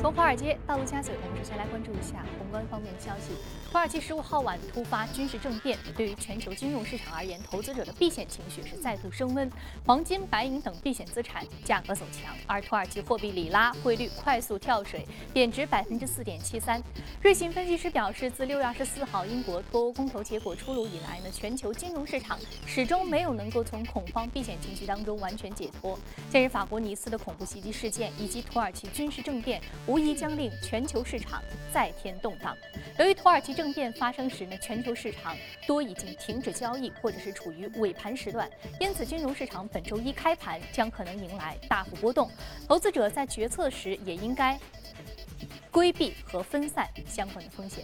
从华尔街到陆家嘴，我们首先来关注一下宏观方面的消息。土耳其十五号晚突发军事政变，对于全球金融市场而言，投资者的避险情绪是再度升温，黄金、白银等避险资产价格走强，而土耳其货币里拉汇率快速跳水，贬值百分之四点七三。瑞信分析师表示，自六月二十四号英国脱欧公投结果出炉以来呢，全球金融市场始终没有能够从恐慌避险情绪当中完全解脱。近日，法国尼斯的恐怖袭击事件以及土耳其军事政变。无疑将令全球市场再添动荡。由于土耳其政变发生时呢，全球市场多已经停止交易，或者是处于尾盘时段，因此金融市场本周一开盘将可能迎来大幅波动。投资者在决策时也应该规避和分散相关的风险。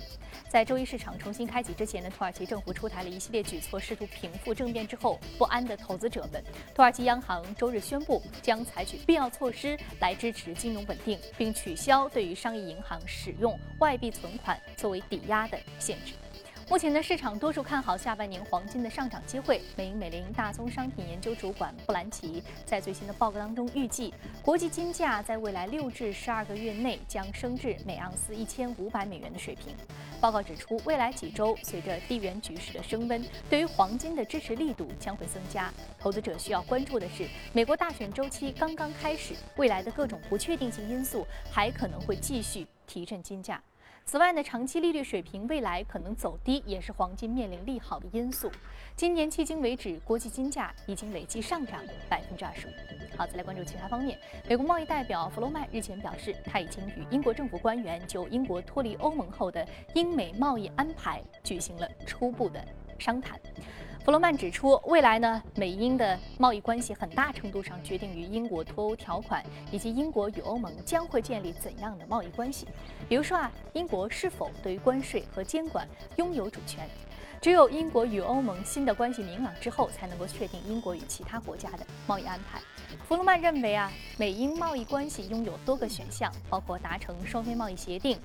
在周一市场重新开启之前呢，土耳其政府出台了一系列举措，试图平复政变之后不安的投资者们。土耳其央行周日宣布，将采取必要措施来支持金融稳定，并取消对于商业银行使用外币存款作为抵押的限制。目前呢，市场多数看好下半年黄金的上涨机会。美银美林大宗商品研究主管布兰奇在最新的报告当中预计，国际金价在未来六至十二个月内将升至每盎司一千五百美元的水平。报告指出，未来几周随着地缘局势的升温，对于黄金的支持力度将会增加。投资者需要关注的是，美国大选周期刚刚开始，未来的各种不确定性因素还可能会继续提振金价。此外呢，长期利率水平未来可能走低，也是黄金面临利好的因素。今年迄今为止，国际金价已经累计上涨百分之二十五。好，再来关注其他方面。美国贸易代表弗洛曼日前表示，他已经与英国政府官员就英国脱离欧盟后的英美贸易安排举行了初步的商谈。弗洛曼指出，未来呢，美英的贸易关系很大程度上决定于英国脱欧条款以及英国与欧盟将会建立怎样的贸易关系。比如说啊，英国是否对于关税和监管拥有主权？只有英国与欧盟新的关系明朗之后，才能够确定英国与其他国家的贸易安排。弗洛曼认为啊，美英贸易关系拥有多个选项，包括达成双边贸易协定、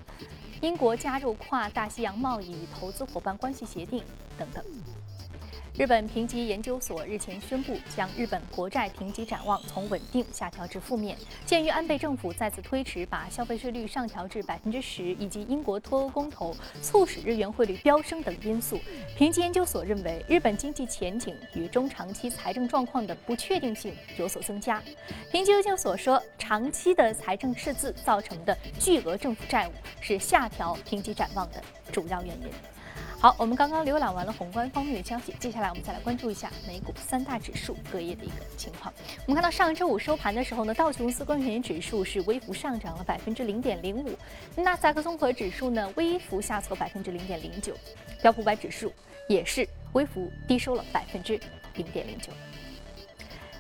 英国加入跨大西洋贸易与投资伙伴关系协定等等。日本评级研究所日前宣布，将日本国债评级展望从稳定下调至负面。鉴于安倍政府再次推迟把消费税率上调至百分之十，以及英国脱欧公投促使日元汇率飙升等因素，评级研究所认为日本经济前景与中长期财政状况的不确定性有所增加。评级研究所说，长期的财政赤字造成的巨额政府债务是下调评级展望的主要原因。好，我们刚刚浏览完了宏观方面的消息，接下来我们再来关注一下美股三大指数隔夜的一个情况。我们看到上周五收盘的时候呢，道琼斯工业平指数是微幅上涨了百分之零点零五，纳斯达克综合指数呢微幅下挫百分之零点零九，标普百指数也是微幅低收了百分之零点零九。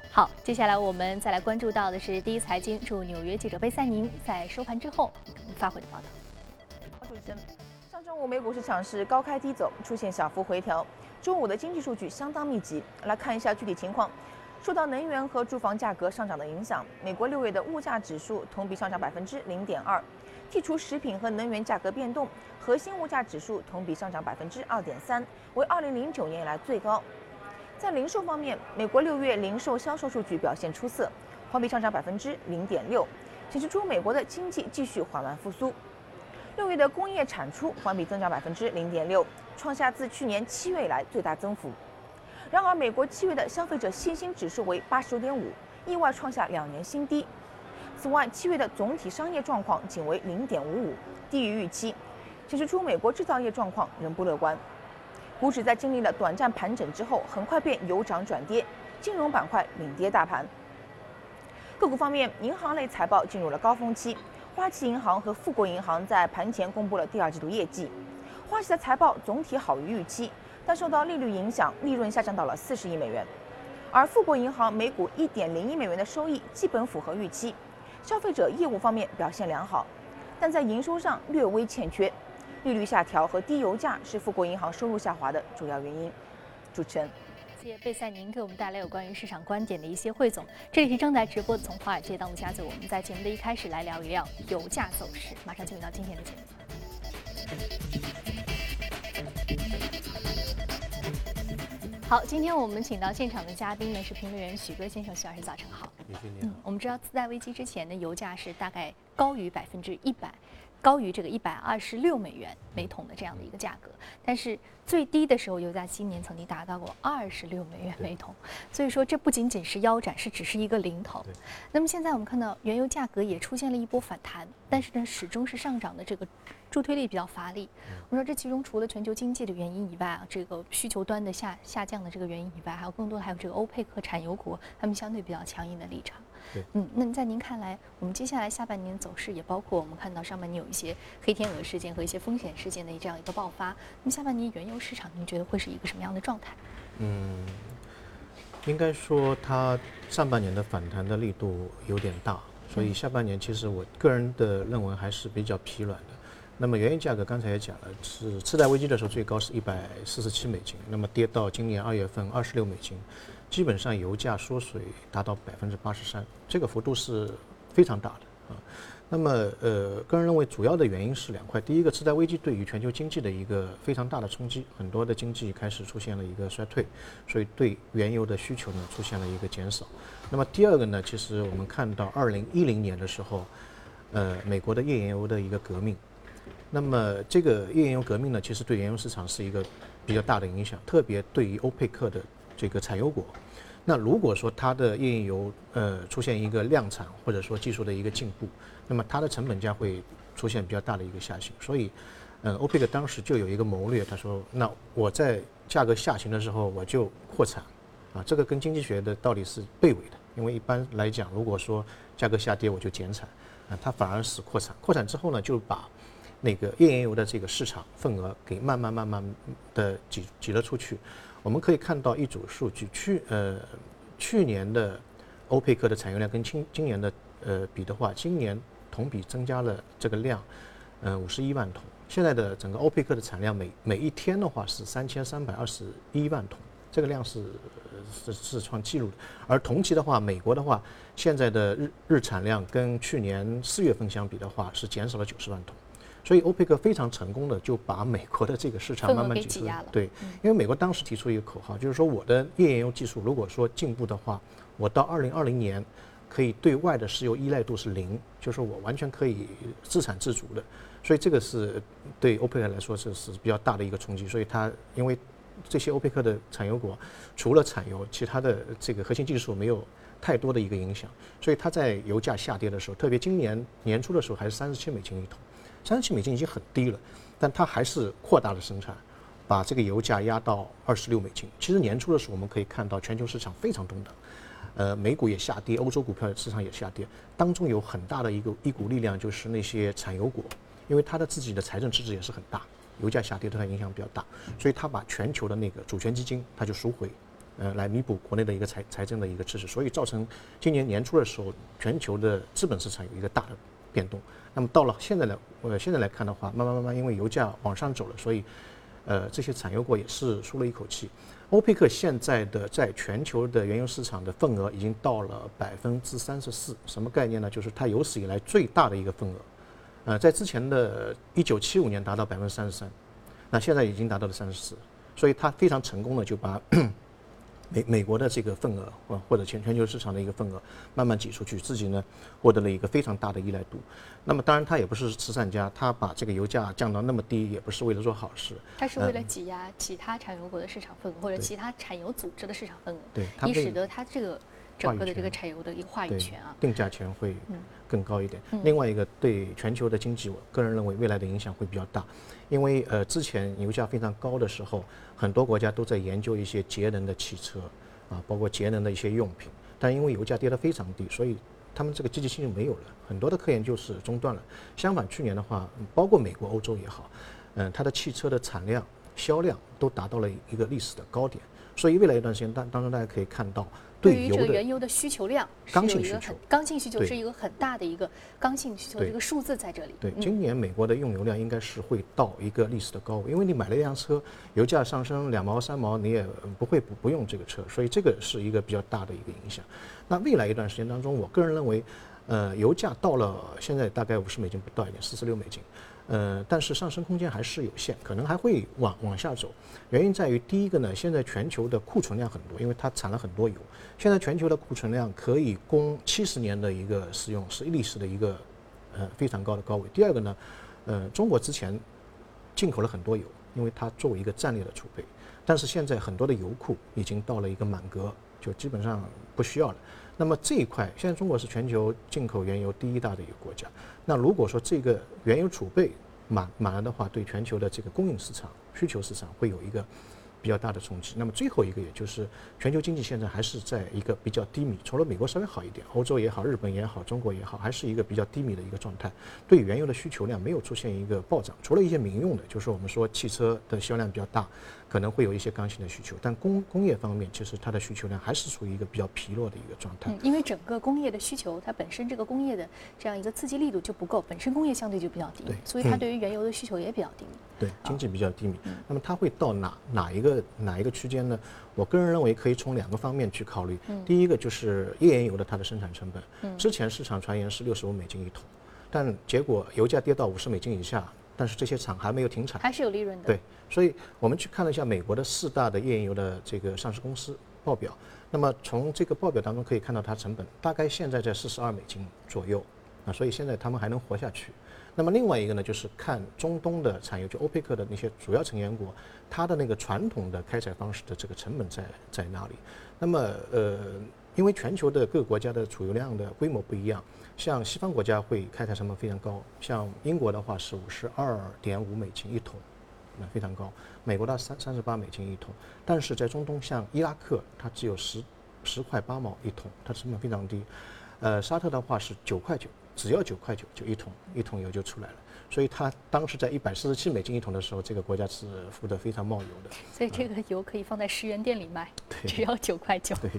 好，接下来我们再来关注到的是第一财经驻纽约记者贝赛宁在收盘之后发回的报道。主持人。中午美股市场是高开低走，出现小幅回调。中午的经济数据相当密集，来看一下具体情况。受到能源和住房价格上涨的影响，美国六月的物价指数同比上涨百分之零点二。剔除食品和能源价格变动，核心物价指数同比上涨百分之二点三，为二零零九年以来最高。在零售方面，美国六月零售销售数据表现出色，环比上涨百分之零点六，显示出美国的经济继续缓慢复苏。六月的工业产出环比增长百分之零点六，创下自去年七月以来最大增幅。然而，美国七月的消费者信心指数为八十九点五，意外创下两年新低。此外，七月的总体商业状况仅为零点五五，低于预期，显示出美国制造业状况仍不乐观。股指在经历了短暂盘整之后，很快便由涨转跌，金融板块领跌大盘。个股方面，银行类财报进入了高峰期。花旗银行和富国银行在盘前公布了第二季度业绩，花旗的财报总体好于预期，但受到利率影响，利润下降到了四十亿美元。而富国银行每股一点零一美元的收益基本符合预期，消费者业务方面表现良好，但在营收上略微欠缺。利率下调和低油价是富国银行收入下滑的主要原因。主持人。谢谢贝赛宁给我们带来有关于市场观点的一些汇总。这里是正在直播的从华尔街到陆家嘴，我们在节目的一开始来聊一聊油价走势。马上进入到今天的节目。好，今天我们请到现场的嘉宾呢是评论员许哥先生，许老师早晨好。我们知道次贷危机之前呢，油价是大概高于百分之一百。高于这个一百二十六美元每桶的这样的一个价格，但是最低的时候，油价今年曾经达到过二十六美元每桶，所以说这不仅仅是腰斩，是只是一个零头。那么现在我们看到原油价格也出现了一波反弹，但是呢始终是上涨的这个助推力比较乏力。我们说这其中除了全球经济的原因以外啊，这个需求端的下下降的这个原因以外，还有更多的还有这个欧佩克产油国他们相对比较强硬的立场。对，嗯，那在您看来，我们接下来下半年走势也包括我们看到上半年有一些黑天鹅事件和一些风险事件的这样一个爆发。那么下半年原油市场，您觉得会是一个什么样的状态？嗯，应该说它上半年的反弹的力度有点大，所以下半年其实我个人的认为还是比较疲软的。那么原油价格刚才也讲了，是次贷危机的时候最高是一百四十七美金，那么跌到今年二月份二十六美金。基本上油价缩水达到百分之八十三，这个幅度是非常大的啊。那么呃，个人认为主要的原因是两块：第一个，次贷危机对于全球经济的一个非常大的冲击，很多的经济开始出现了一个衰退，所以对原油的需求呢出现了一个减少。那么第二个呢，其实我们看到二零一零年的时候，呃，美国的页岩油的一个革命，那么这个页岩油革命呢，其实对原油市场是一个比较大的影响，特别对于欧佩克的。这个产油国，那如果说它的页岩油呃出现一个量产或者说技术的一个进步，那么它的成本价会出现比较大的一个下行。所以，嗯，欧佩克当时就有一个谋略，他说，那我在价格下行的时候我就扩产，啊，这个跟经济学的道理是背违的。因为一般来讲，如果说价格下跌我就减产，啊，它反而是扩产。扩产之后呢，就把那个页岩油的这个市场份额给慢慢慢慢的挤挤了出去。我们可以看到一组数据，去呃去年的欧佩克的产油量跟今今年的呃比的话，今年同比增加了这个量，嗯五十一万桶。现在的整个欧佩克的产量每每一天的话是三千三百二十一万桶，这个量是是是创纪录的。而同期的话，美国的话，现在的日日产量跟去年四月份相比的话是减少了九十万桶。所以欧佩克非常成功的就把美国的这个市场慢慢挤压了。对，因为美国当时提出一个口号，就是说我的页岩油技术如果说进步的话，我到二零二零年可以对外的石油依赖度是零，就是我完全可以自产自足的。所以这个是对欧佩克来说是是比较大的一个冲击。所以它因为这些欧佩克的产油国除了产油，其他的这个核心技术没有太多的一个影响，所以它在油价下跌的时候，特别今年年初的时候还是三十七美金一桶。三十七美金已经很低了，但它还是扩大了生产，把这个油价压到二十六美金。其实年初的时候，我们可以看到全球市场非常动荡，呃，美股也下跌，欧洲股票市场也下跌，当中有很大的一个一股力量就是那些产油国，因为它的自己的财政赤字也是很大，油价下跌对它影响比较大，所以它把全球的那个主权基金它就赎回，呃，来弥补国内的一个财财政的一个赤字，所以造成今年年初的时候，全球的资本市场有一个大的变动。那么到了现在来，呃，现在来看的话，慢慢慢慢，因为油价往上走了，所以，呃，这些产油国也是舒了一口气。欧佩克现在的在全球的原油市场的份额已经到了百分之三十四，什么概念呢？就是它有史以来最大的一个份额。呃，在之前的一九七五年达到百分之三十三，那现在已经达到了三十四，所以它非常成功的就把。美美国的这个份额，或或者全全球市场的一个份额，慢慢挤出去，自己呢获得了一个非常大的依赖度。那么当然，他也不是慈善家，他把这个油价降到那么低，也不是为了做好事。他是为了挤压其他产油国的市场份额，或者其他产油组织的市场份额，对，以使得他这个整个的这个柴油的一个话语权啊，定价权会更高一点。另外一个对全球的经济，我个人认为未来的影响会比较大。因为呃，之前油价非常高的时候，很多国家都在研究一些节能的汽车，啊，包括节能的一些用品。但因为油价跌得非常低，所以他们这个积极性就没有了，很多的科研就是中断了。相反，去年的话，包括美国、欧洲也好，嗯，它的汽车的产量、销量都达到了一个历史的高点。所以未来一段时间当当中，大家可以看到。对于这个原油的需求量，刚性需求，刚性需求是一个很大的一个刚性需求的一个数字在这里。对，今年美国的用油量应该是会到一个历史的高位，因为你买了一辆车，油价上升两毛三毛，你也不会不不用这个车，所以这个是一个比较大的一个影响。那未来一段时间当中，我个人认为，呃，油价到了现在大概五十美金不到一点，四十六美金。呃，但是上升空间还是有限，可能还会往往下走。原因在于，第一个呢，现在全球的库存量很多，因为它产了很多油。现在全球的库存量可以供七十年的一个使用，是历史的一个呃非常高的高位。第二个呢，呃，中国之前进口了很多油，因为它作为一个战略的储备。但是现在很多的油库已经到了一个满格，就基本上不需要了。那么这一块，现在中国是全球进口原油第一大的一个国家。那如果说这个原油储备满满了的话，对全球的这个供应市场、需求市场会有一个比较大的冲击。那么最后一个，也就是全球经济现在还是在一个比较低迷，除了美国稍微好一点，欧洲也好，日本也好，中国也好，还是一个比较低迷的一个状态。对原油的需求量没有出现一个暴涨，除了一些民用的，就是我们说汽车的销量比较大。可能会有一些刚性的需求，但工工业方面其实它的需求量还是处于一个比较疲弱的一个状态。嗯，因为整个工业的需求，它本身这个工业的这样一个刺激力度就不够，本身工业相对就比较低，所以它对于原油的需求也比较低迷。对，经济比较低迷。那么它会到哪哪一个哪一个区间呢？我个人认为可以从两个方面去考虑。第一个就是页岩油的它的生产成本。之前市场传言是六十五美金一桶，但结果油价跌到五十美金以下。但是这些厂还没有停产，还是有利润的。对，所以我们去看了一下美国的四大的页岩油的这个上市公司报表，那么从这个报表当中可以看到，它成本大概现在在四十二美金左右啊，所以现在他们还能活下去。那么另外一个呢，就是看中东的产油，就欧佩克的那些主要成员国，它的那个传统的开采方式的这个成本在在哪里？那么呃，因为全球的各个国家的储油量的规模不一样。像西方国家会开采成本非常高，像英国的话是五十二点五美金一桶，那非常高。美国的三三十八美金一桶，但是在中东像伊拉克，它只有十十块八毛一桶，它成本非常低。呃，沙特的话是九块九，只要九块九就一桶，一桶油就出来了。所以它当时在一百四十七美金一桶的时候，这个国家是富得非常冒油的。所以这个油可以放在十元店里卖，只要九块九。对，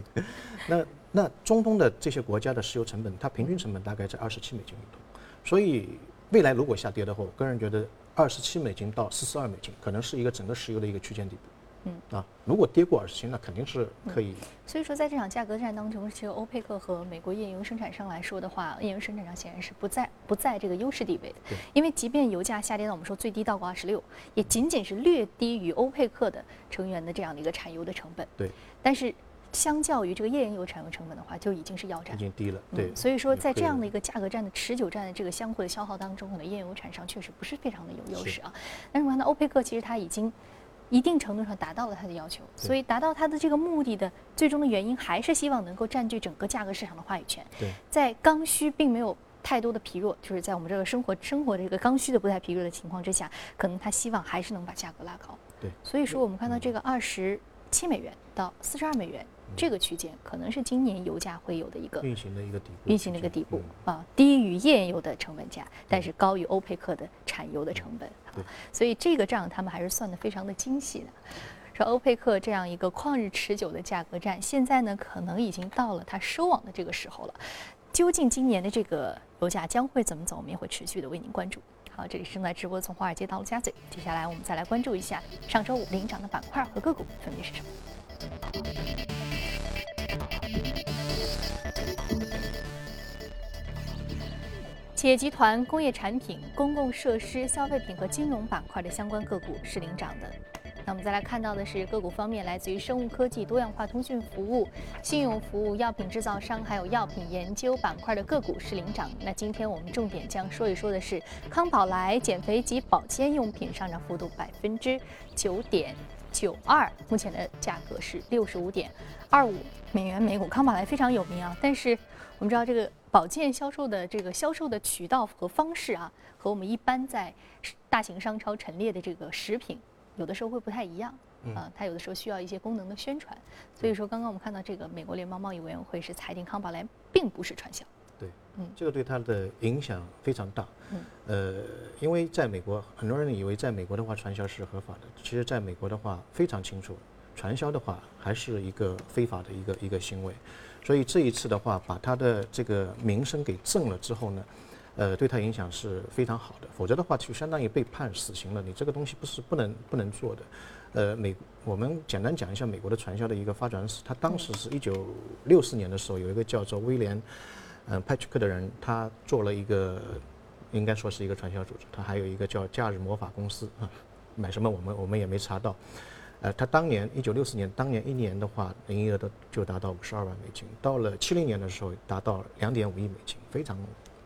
那。那中东的这些国家的石油成本，它平均成本大概在二十七美金一桶，所以未来如果下跌的话，我个人觉得二十七美金到四十二美金可能是一个整个石油的一个区间底部。嗯啊，如果跌过二十七，那肯定是可以。所以说，在这场价格战当中，其实欧佩克和美国页岩油生产商来说的话，页岩油生产商显然是不在不在这个优势地位的。对。因为即便油价下跌到我们说最低到过二十六，也仅仅是略低于欧佩克的成员的这样的一个产油的成本。对。但是。相较于这个页岩油产油成本的话，就已经是腰斩，已经低了。对，所以说在这样的一个价格战的持久战的这个相互的消耗当中，可能页岩油产商确实不是非常的有优势啊。但是我看到欧佩克其实它已经一定程度上达到了它的要求，所以达到它的这个目的的最终的原因还是希望能够占据整个价格市场的话语权。对，在刚需并没有太多的疲弱，就是在我们这个生活生活这个刚需的不太疲弱的情况之下，可能他希望还是能把价格拉高。对，所以说我们看到这个二十七美元到四十二美元。这个区间可能是今年油价会有的一个运行的一个底部，运行的一个底部啊，低于页岩油的成本价，但是高于欧佩克的产油的成本。对，所以这个账他们还是算的非常的精细的。说欧佩克这样一个旷日持久的价格战，现在呢可能已经到了它收网的这个时候了。究竟今年的这个油价将会怎么走？我们也会持续的为您关注。好，这里是正在直播从华尔街到陆家嘴，接下来我们再来关注一下上周五领涨的板块和个股分别是什么。企业集团、工业产品、公共设施、消费品和金融板块的相关个股是领涨的。那我们再来看到的是个股方面，来自于生物科技、多样化通讯服务、信用服务、药品制造商，还有药品研究板块的个股是领涨。那今天我们重点将说一说的是康宝莱减肥及保健用品上涨幅度百分之九点九二，目前的价格是六十五点二五美元每股。康宝莱非常有名啊，但是我们知道这个。保健销售的这个销售的渠道和方式啊，和我们一般在大型商超陈列的这个食品，有的时候会不太一样啊。它有的时候需要一些功能的宣传。所以说，刚刚我们看到这个美国联邦贸易委员会是裁定康宝莱并不是传销。对，嗯，这个对他的影响非常大。嗯，呃，因为在美国，很多人以为在美国的话传销是合法的，其实在美国的话非常清楚，传销的话还是一个非法的一个一个行为。所以这一次的话，把他的这个名声给正了之后呢，呃，对他影响是非常好的。否则的话，就相当于被判死刑了。你这个东西不是不能不能做的。呃，美我们简单讲一下美国的传销的一个发展史。他当时是一九六四年的时候，有一个叫做威廉嗯，派屈克的人他做了一个，应该说是一个传销组织，他还有一个叫假日魔法公司啊，买什么我们我们也没查到。呃，他当年一九六四年，当年一年的话，营业额都就达到五十二万美金。到了七零年的时候，达到两点五亿美金，非常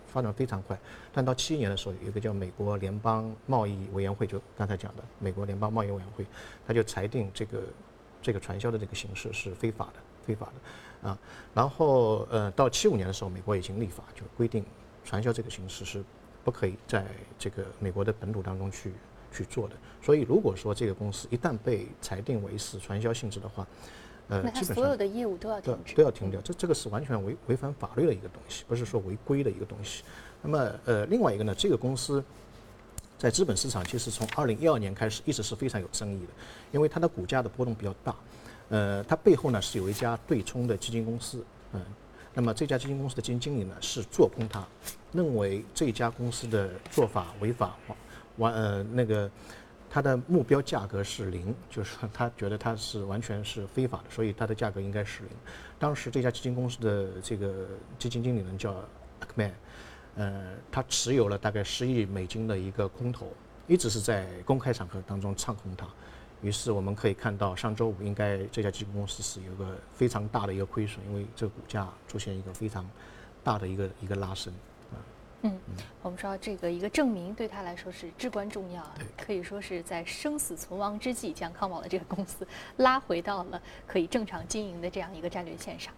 发展非常快。但到七一年的时候，有一个叫美国联邦贸易委员会，就刚才讲的美国联邦贸易委员会，他就裁定这个这个传销的这个形式是非法的，非法的啊。然后呃，到七五年的时候，美国已经立法，就规定传销这个形式是不可以在这个美国的本土当中去。去做的，所以如果说这个公司一旦被裁定为是传销性质的话，呃，基本上所有的业务都要停止，都要停掉。这这个是完全违违反法律的一个东西，不是说违规的一个东西。那么呃，另外一个呢，这个公司在资本市场其实从二零一二年开始一直是非常有争议的，因为它的股价的波动比较大。呃，它背后呢是有一家对冲的基金公司，嗯，那么这家基金公司的基金经理呢是做空它，认为这家公司的做法违法。完呃那个，它的目标价格是零，就是他觉得它是完全是非法的，所以它的价格应该是零。当时这家基金公司的这个基金经理人叫 Ackman，呃，他持有了大概十亿美金的一个空头，一直是在公开场合当中唱空它。于是我们可以看到，上周五应该这家基金公司是有个非常大的一个亏损，因为这个股价出现一个非常大的一个一个拉升。嗯，我们说这个一个证明对他来说是至关重要，可以说是在生死存亡之际，将康宝的这个公司拉回到了可以正常经营的这样一个战略线上。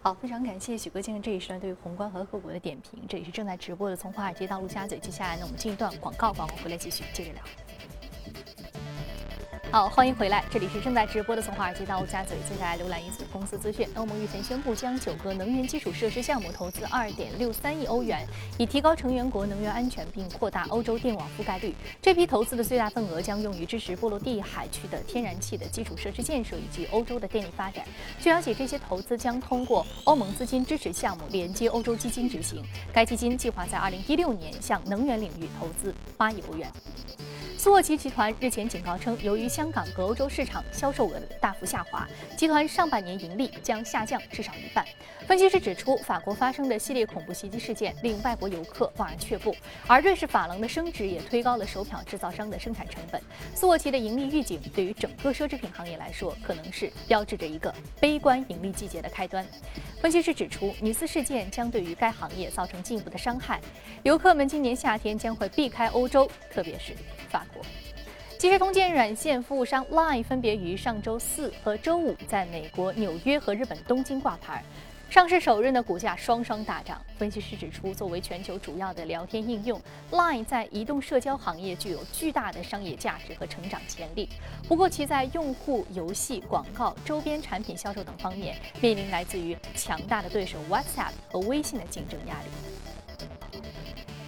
好，非常感谢许哥先生这一时段对于宏观和个股的点评。这里是正在直播的从华尔街到陆家嘴，接下来呢，我们进一段广告，广告回来继续接着聊。好，欢迎回来，这里是正在直播的从华尔街到陆家嘴，接下来浏览一组公司资讯。欧盟日前宣布将九个能源基础设施项目投资二点六三亿欧元，以提高成员国能源安全并扩大欧洲电网覆盖率。这批投资的最大份额将用于支持波罗的海区的天然气的基础设施建设以及欧洲的电力发展。据了解，这些投资将通过欧盟资金支持项目连接欧洲基金执行。该基金计划在二零一六年向能源领域投资八亿欧元。苏沃奇集团日前警告称，由于香港和欧洲市场销售额大幅下滑，集团上半年盈利将下降至少一半。分析师指出，法国发生的系列恐怖袭击事件令外国游客望而却步，而瑞士法郎的升值也推高了手表制造商的生产成本。苏沃奇的盈利预警对于整个奢侈品行业来说，可能是标志着一个悲观盈利季节的开端。分析师指出，尼斯事件将对于该行业造成进一步的伤害，游客们今年夏天将会避开欧洲，特别是。法国即时通讯软件服务商 Line 分别于上周四和周五在美国纽约和日本东京挂牌，上市首日的股价双双大涨。分析师指出，作为全球主要的聊天应用，Line 在移动社交行业具有巨大的商业价值和成长潜力。不过，其在用户、游戏、广告、周边产品销售等方面面临来自于强大的对手 WhatsApp 和微信的竞争压力。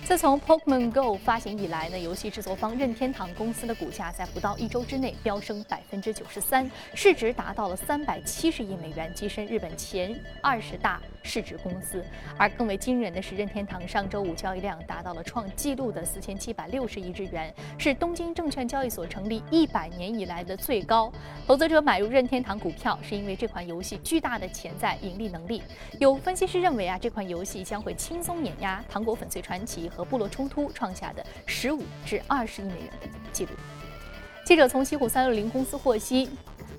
自从 Pokemon Go 发行以来呢，游戏制作方任天堂公司的股价在不到一周之内飙升百分之九十三，市值达到了三百七十亿美元，跻身日本前二十大。市值公司，而更为惊人的是，任天堂上周五交易量达到了创纪录的四千七百六十亿日元，是东京证券交易所成立一百年以来的最高。投资者买入任天堂股票，是因为这款游戏巨大的潜在盈利能力。有分析师认为啊，这款游戏将会轻松碾压《糖果粉碎传奇》和《部落冲突》创下的十五至二十亿美元的记录。记者从西虎三六零公司获悉。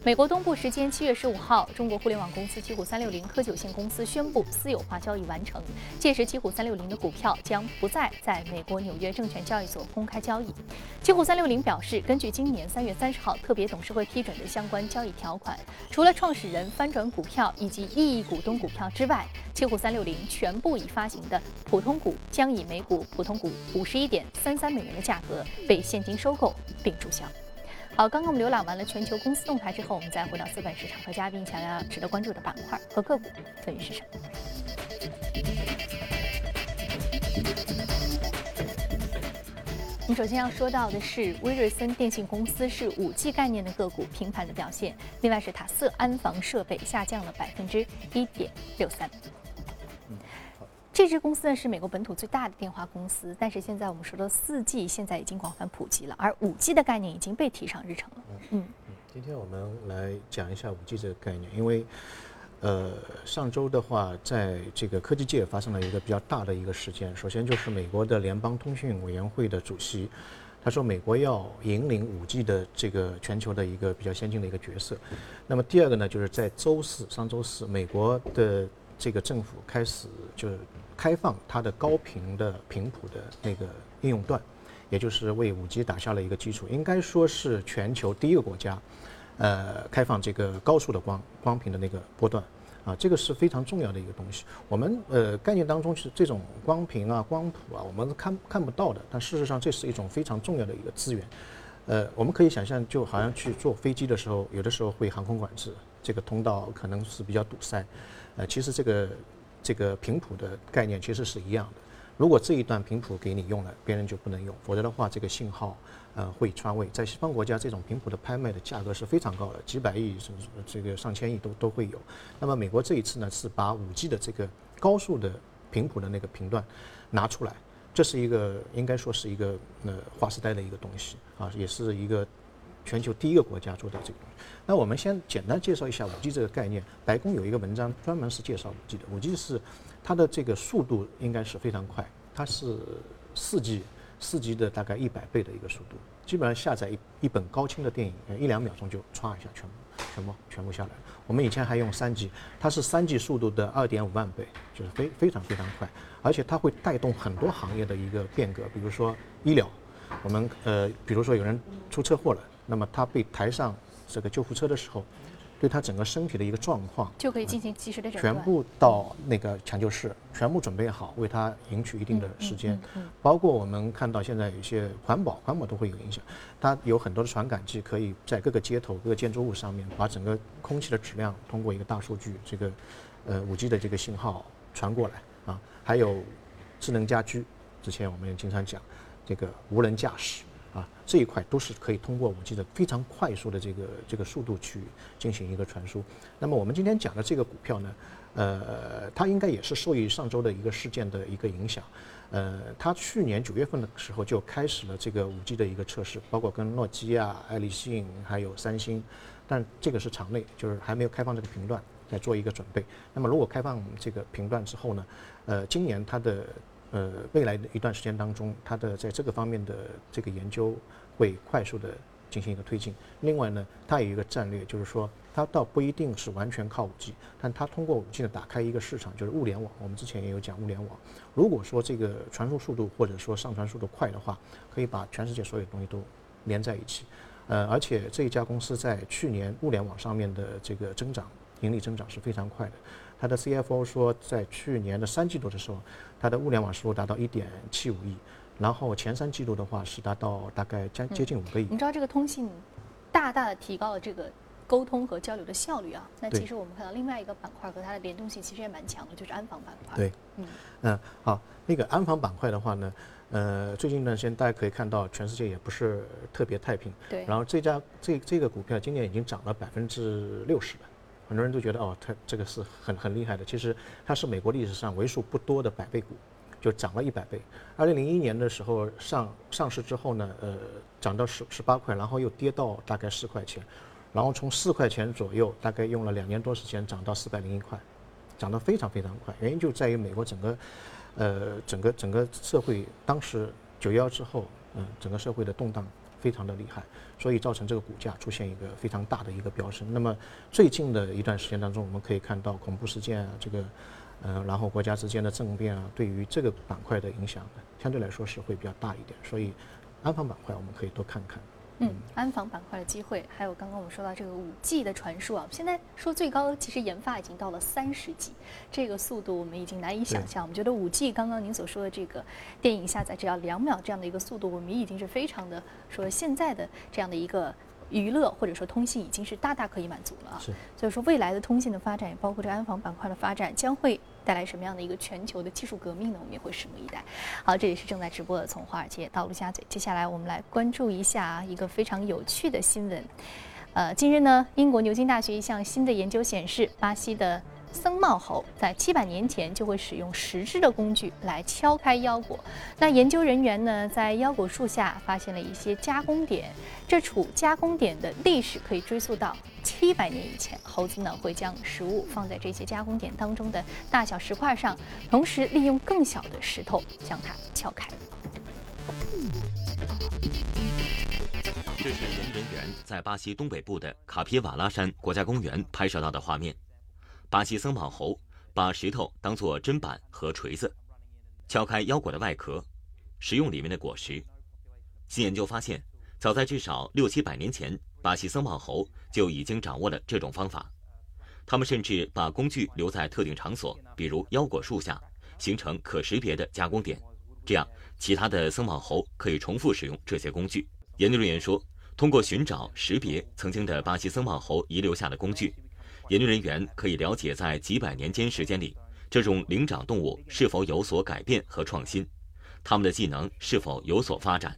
美国东部时间七月十五号，中国互联网公司奇虎三六零科技有限公司宣布私有化交易完成，届时奇虎三六零的股票将不再在美国纽约证券交易所公开交易。奇虎三六零表示，根据今年三月三十号特别董事会批准的相关交易条款，除了创始人翻转股票以及异议股东股票之外，奇虎三六零全部已发行的普通股将以每股普通股五十一点三三美元的价格被现金收购并注销。好，刚刚我们浏览完了全球公司动态之后，我们再回到资本市场和嘉宾想要值得关注的板块和个股分别是什么？我们首先要说到的是威瑞森电信公司是五 G 概念的个股平盘的表现，另外是塔瑟安防设备下降了百分之一点六三。这支公司呢是美国本土最大的电话公司，但是现在我们说的四 G 现在已经广泛普及了，而五 G 的概念已经被提上日程了。嗯，今天我们来讲一下五 G 这个概念，因为呃，上周的话，在这个科技界发生了一个比较大的一个事件。首先就是美国的联邦通讯委员会的主席，他说美国要引领 5G 的这个全球的一个比较先进的一个角色。那么第二个呢，就是在周四，上周四，美国的这个政府开始就是开放它的高频的频谱的那个应用段，也就是为 5G 打下了一个基础。应该说是全球第一个国家。呃，开放这个高速的光光频的那个波段，啊，这个是非常重要的一个东西。我们呃概念当中是这种光频啊、光谱啊，我们看看不到的，但事实上这是一种非常重要的一个资源。呃，我们可以想象，就好像去坐飞机的时候，有的时候会航空管制，这个通道可能是比较堵塞。呃，其实这个这个频谱的概念其实是一样的。如果这一段频谱给你用了，别人就不能用，否则的话，这个信号。呃，会穿位，在西方国家，这种频谱的拍卖的价格是非常高的，几百亿甚至这个上千亿都都会有。那么美国这一次呢，是把五 G 的这个高速的频谱的那个频段拿出来，这是一个应该说是一个呃划时代的一个东西啊，也是一个全球第一个国家做到这个。那我们先简单介绍一下五 G 这个概念。白宫有一个文章专门是介绍五 G 的，五 G 是它的这个速度应该是非常快，它是四 G。四 G 的大概一百倍的一个速度，基本上下载一一本高清的电影，一两秒钟就歘一下全部全部全部下来。我们以前还用三 G，它是三 G 速度的二点五万倍，就是非非常非常快，而且它会带动很多行业的一个变革，比如说医疗，我们呃比如说有人出车祸了，那么他被抬上这个救护车的时候。对他整个身体的一个状况，就可以进行及时的诊断，全部到那个抢救室，全部准备好，为他赢取一定的时间。包括我们看到现在有一些环保，环保都会有影响。它有很多的传感器，可以在各个街头、各个建筑物上面，把整个空气的质量通过一个大数据，这个呃五 G 的这个信号传过来啊。还有智能家居，之前我们也经常讲这个无人驾驶。啊，这一块都是可以通过五 G 的非常快速的这个这个速度去进行一个传输。那么我们今天讲的这个股票呢，呃，它应该也是受益上周的一个事件的一个影响。呃，它去年九月份的时候就开始了这个五 G 的一个测试，包括跟诺基亚、爱立信还有三星，但这个是场内，就是还没有开放这个频段，在做一个准备。那么如果开放这个频段之后呢，呃，今年它的呃，未来的一段时间当中，它的在这个方面的这个研究会快速的进行一个推进。另外呢，它有一个战略，就是说它倒不一定是完全靠五 G，但它通过五 G 呢打开一个市场，就是物联网。我们之前也有讲物联网。如果说这个传输速度或者说上传速度快的话，可以把全世界所有东西都连在一起。呃，而且这一家公司在去年物联网上面的这个增长，盈利增长是非常快的。它的 CFO 说，在去年的三季度的时候，它的物联网收入达到一点七五亿，然后前三季度的话是达到大概将接近五个亿。你知道这个通信大大的提高了这个沟通和交流的效率啊。那其实我们看到另外一个板块和它的联动性其实也蛮强的，就是安防板块。对，嗯嗯，好，那个安防板块的话呢，呃，最近一段时间大家可以看到，全世界也不是特别太平。对。然后这家这这个股票今年已经涨了百分之六十了。很多人都觉得哦，它这个是很很厉害的。其实它是美国历史上为数不多的百倍股，就涨了一百倍。二零零一年的时候上上市之后呢，呃，涨到十十八块，然后又跌到大概四块钱，然后从四块钱左右，大概用了两年多时间涨到四百零一块，涨得非常非常快。原因就在于美国整个，呃，整个整个社会当时九幺之后，嗯，整个社会的动荡。非常的厉害，所以造成这个股价出现一个非常大的一个飙升。那么最近的一段时间当中，我们可以看到恐怖事件啊，这个，呃，然后国家之间的政变啊，对于这个板块的影响，相对来说是会比较大一点。所以安防板块我们可以多看看。嗯，安防板块的机会，还有刚刚我们说到这个五 G 的传输啊，现在说最高，其实研发已经到了三十 G，这个速度我们已经难以想象。我们觉得五 G 刚刚您所说的这个电影下载只要两秒这样的一个速度，我们已经是非常的说现在的这样的一个。娱乐或者说通信已经是大大可以满足了啊，所以说未来的通信的发展，也包括这安防板块的发展，将会带来什么样的一个全球的技术革命呢？我们也会拭目以待。好，这里是正在直播的从华尔街到陆家嘴，接下来我们来关注一下一个非常有趣的新闻。呃，近日呢，英国牛津大学一项新的研究显示，巴西的僧帽猴在七百年前就会使用石质的工具来敲开腰果。那研究人员呢，在腰果树下发现了一些加工点，这处加工点的历史可以追溯到七百年以前。猴子呢会将食物放在这些加工点当中的大小石块上，同时利用更小的石头将它敲开。这是研究人员在巴西东北部的卡皮瓦拉山国家公园拍摄到的画面。巴西僧帽猴把石头当作砧板和锤子，敲开腰果的外壳，食用里面的果实。新研究发现，早在至少六七百年前，巴西僧帽猴就已经掌握了这种方法。他们甚至把工具留在特定场所，比如腰果树下，形成可识别的加工点，这样其他的僧帽猴可以重复使用这些工具。研究人员说，通过寻找、识别曾经的巴西僧帽猴遗留下的工具，研究人员可以了解在几百年间时间里，这种灵长动物是否有所改变和创新，它们的技能是否有所发展。